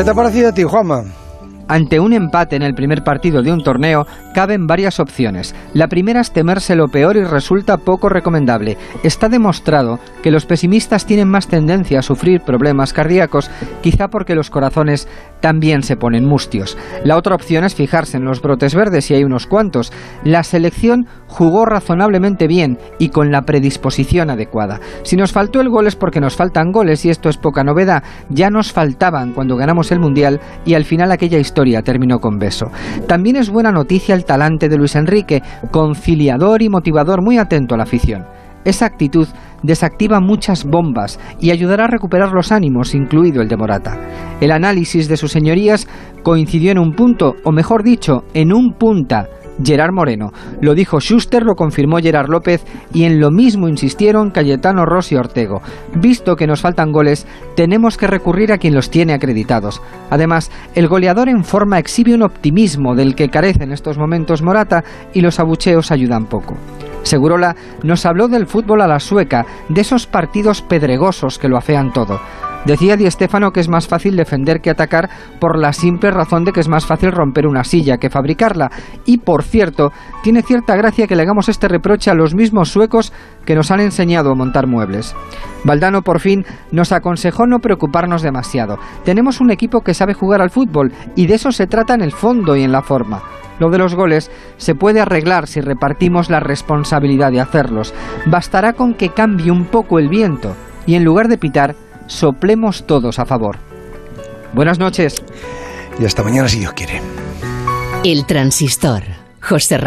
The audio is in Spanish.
¿Qué te ha parecido a ti, Juanma? Ante un empate en el primer partido de un torneo, caben varias opciones. La primera es temerse lo peor y resulta poco recomendable. Está demostrado que los pesimistas tienen más tendencia a sufrir problemas cardíacos, quizá porque los corazones también se ponen mustios. La otra opción es fijarse en los brotes verdes, y hay unos cuantos. La selección jugó razonablemente bien y con la predisposición adecuada. Si nos faltó el gol es porque nos faltan goles y esto es poca novedad. Ya nos faltaban cuando ganamos el Mundial y al final aquella historia terminó con beso. También es buena noticia el talante de Luis Enrique, conciliador y motivador muy atento a la afición. Esa actitud desactiva muchas bombas y ayudará a recuperar los ánimos, incluido el de Morata. El análisis de sus señorías coincidió en un punto, o mejor dicho, en un punta Gerard Moreno. Lo dijo Schuster, lo confirmó Gerard López y en lo mismo insistieron Cayetano Rossi y Ortego. Visto que nos faltan goles, tenemos que recurrir a quien los tiene acreditados. Además, el goleador en forma exhibe un optimismo del que carece en estos momentos Morata y los abucheos ayudan poco. Segurola nos habló del fútbol a la sueca, de esos partidos pedregosos que lo afean todo. Decía Di Stefano que es más fácil defender que atacar por la simple razón de que es más fácil romper una silla que fabricarla. Y por cierto, tiene cierta gracia que le hagamos este reproche a los mismos suecos que nos han enseñado a montar muebles. Valdano por fin nos aconsejó no preocuparnos demasiado. Tenemos un equipo que sabe jugar al fútbol y de eso se trata en el fondo y en la forma. Lo de los goles se puede arreglar si repartimos la responsabilidad de hacerlos. Bastará con que cambie un poco el viento y en lugar de pitar, soplemos todos a favor. Buenas noches. Y hasta mañana si Dios quiere. El transistor. José